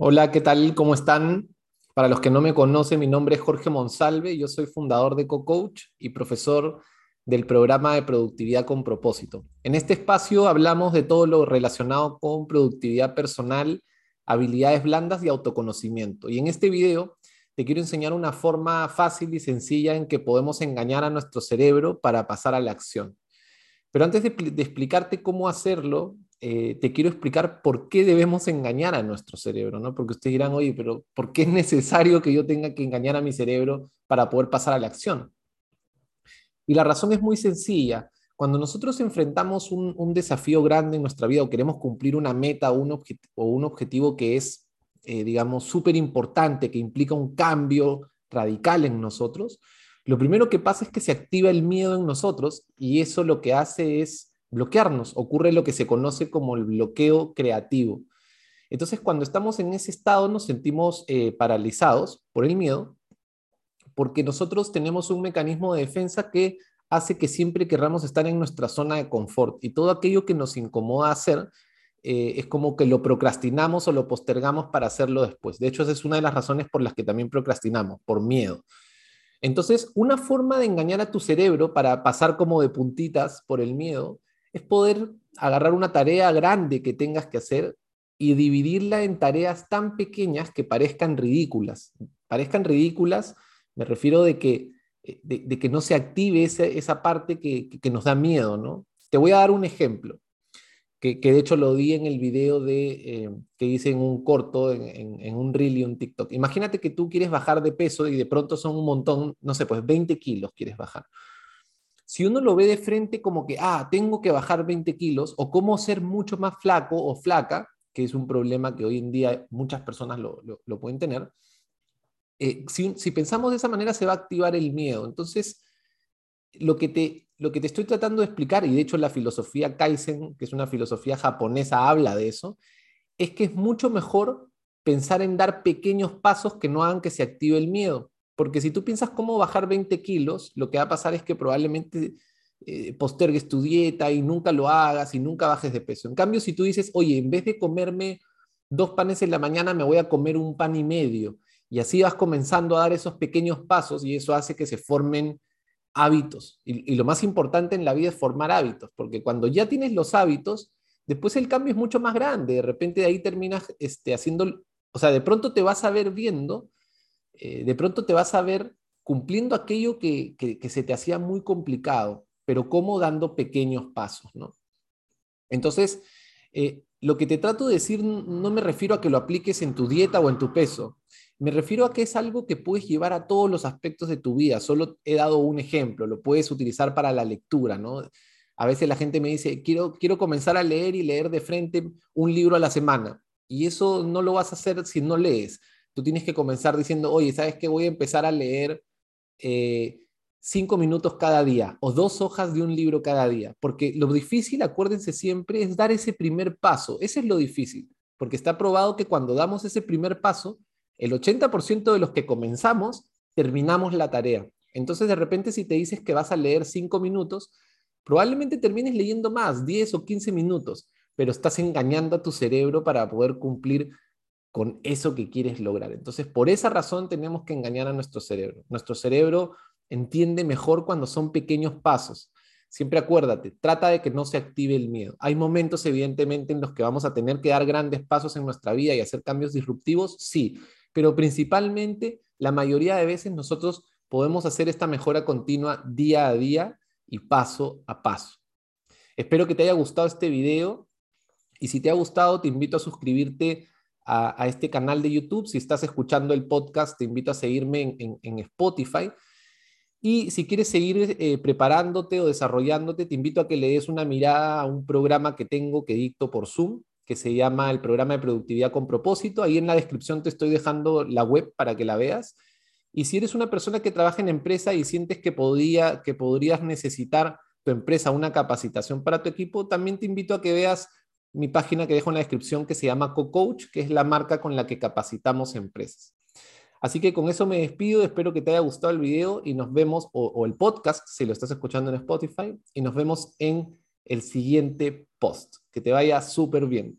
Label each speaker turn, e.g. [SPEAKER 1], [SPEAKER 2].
[SPEAKER 1] Hola, ¿qué tal? ¿Cómo están? Para los que no me conocen, mi nombre es Jorge Monsalve, yo soy fundador de CoCoach y profesor del programa de productividad con propósito. En este espacio hablamos de todo lo relacionado con productividad personal, habilidades blandas y autoconocimiento. Y en este video te quiero enseñar una forma fácil y sencilla en que podemos engañar a nuestro cerebro para pasar a la acción. Pero antes de, de explicarte cómo hacerlo, eh, te quiero explicar por qué debemos engañar a nuestro cerebro, ¿no? Porque ustedes dirán, oye, pero ¿por qué es necesario que yo tenga que engañar a mi cerebro para poder pasar a la acción? Y la razón es muy sencilla. Cuando nosotros enfrentamos un, desafío grande en nuestra vida o queremos cumplir una meta un, o un objetivo que es, eh, digamos, súper importante, que implica un cambio radical en nosotros, lo primero que pasa es que se activa el miedo en nosotros y eso lo que hace es bloquearnos. Ocurre lo que se conoce como el bloqueo creativo. Entonces, cuando estamos en ese estado, nos sentimos eh, paralizados por el miedo, porque nosotros tenemos un mecanismo de defensa que hace que siempre querramos estar en nuestra zona de confort y todo aquello que nos incomoda hacer eh, es como que lo procrastinamos o lo postergamos para hacerlo después. De hecho, esa es una de las razones por las que también procrastinamos, por miedo. Entonces, una forma de engañar a tu cerebro para pasar como de puntitas por el miedo es poder agarrar una tarea grande que tengas que hacer y dividirla en tareas tan pequeñas que parezcan ridículas. Parezcan ridículas, me refiero de que, eh, de, que no se active esa, parte que, nos da miedo, ¿no? Te voy a dar un ejemplo, que, de hecho lo di en el video de, eh, que hice en un corto, en, en, un reel y un TikTok. Imagínate que tú quieres bajar de peso y de pronto son un montón, no sé, pues 20 kilos quieres bajar si uno lo ve de frente como que, ah, tengo que bajar 20 kilos, o cómo ser mucho más flaco o flaca, que es un problema que hoy en día muchas personas lo, pueden tener, eh, si, pensamos de esa manera se va a activar el miedo. Entonces, lo que, te, lo que te estoy tratando de explicar, y de hecho la filosofía Kaizen, que es una filosofía japonesa, habla de eso, es que es mucho mejor pensar en dar pequeños pasos que no hagan que se active el miedo. Porque si tú piensas cómo bajar 20 kilos, lo que va a pasar es que probablemente eh, postergues tu dieta y nunca lo hagas y nunca bajes de peso. En cambio, si tú dices, oye, en vez de comerme dos panes en la mañana, me voy a comer un pan y medio. Y así vas comenzando a dar esos pequeños pasos y eso hace que se formen hábitos. Y, y, lo más importante en la vida es formar hábitos, porque cuando ya tienes los hábitos, después el cambio es mucho más grande. De repente de ahí terminas este, haciendo, o sea, de pronto te vas a ver viendo eh, de pronto te vas a ver cumpliendo aquello que, se te hacía muy complicado, pero como dando pequeños pasos, ¿no? Entonces, eh, lo que te trato de decir no me refiero a que lo apliques en tu dieta o en tu peso, me refiero a que es algo que puedes llevar a todos los aspectos de tu vida. Solo he dado un ejemplo, lo puedes utilizar para la lectura, ¿no? A veces la gente me dice, quiero, quiero comenzar a leer y leer de frente un libro a la semana. Y eso no lo vas a hacer si no lees tú tienes que comenzar diciendo, oye, ¿sabes qué? Voy a empezar a leer eh, cinco minutos cada día o dos hojas de un libro cada día, porque lo difícil, acuérdense siempre, es dar ese primer paso. Ese es lo difícil, porque está probado que cuando damos ese primer paso, el 80% de los que comenzamos, terminamos la tarea. Entonces, de repente, si te dices que vas a leer cinco minutos, probablemente termines leyendo más, 10 o 15 minutos, pero estás engañando a tu cerebro para poder cumplir con eso que quieres lograr. Entonces, por esa razón tenemos que engañar a nuestro cerebro. Nuestro cerebro entiende mejor cuando son pequeños pasos. Siempre acuérdate, trata de que no se active el miedo. Hay momentos, evidentemente, en los que vamos a tener que dar grandes pasos en nuestra vida y hacer cambios disruptivos, sí, pero principalmente, la mayoría de veces nosotros podemos hacer esta mejora continua día a día y paso a paso. Espero que te haya gustado este video y si te ha gustado, te invito a suscribirte a, este canal de YouTube. Si estás escuchando el podcast, te invito a seguirme en, Spotify. Y si quieres seguir eh, preparándote o desarrollándote, te invito a que le des una mirada a un programa que tengo que dicto por Zoom, que se llama el programa de productividad con propósito. Ahí en la descripción te estoy dejando la web para que la veas. Y si eres una persona que trabaja en empresa y sientes que, podría, que podrías necesitar tu empresa una capacitación para tu equipo, también te invito a que veas mi página que dejo en la descripción que se llama CoCoach, que es la marca con la que capacitamos empresas. Así que con eso me despido, espero que te haya gustado el video y nos vemos, o, el podcast, si lo estás escuchando en Spotify, y nos vemos en el siguiente post. Que te vaya súper bien.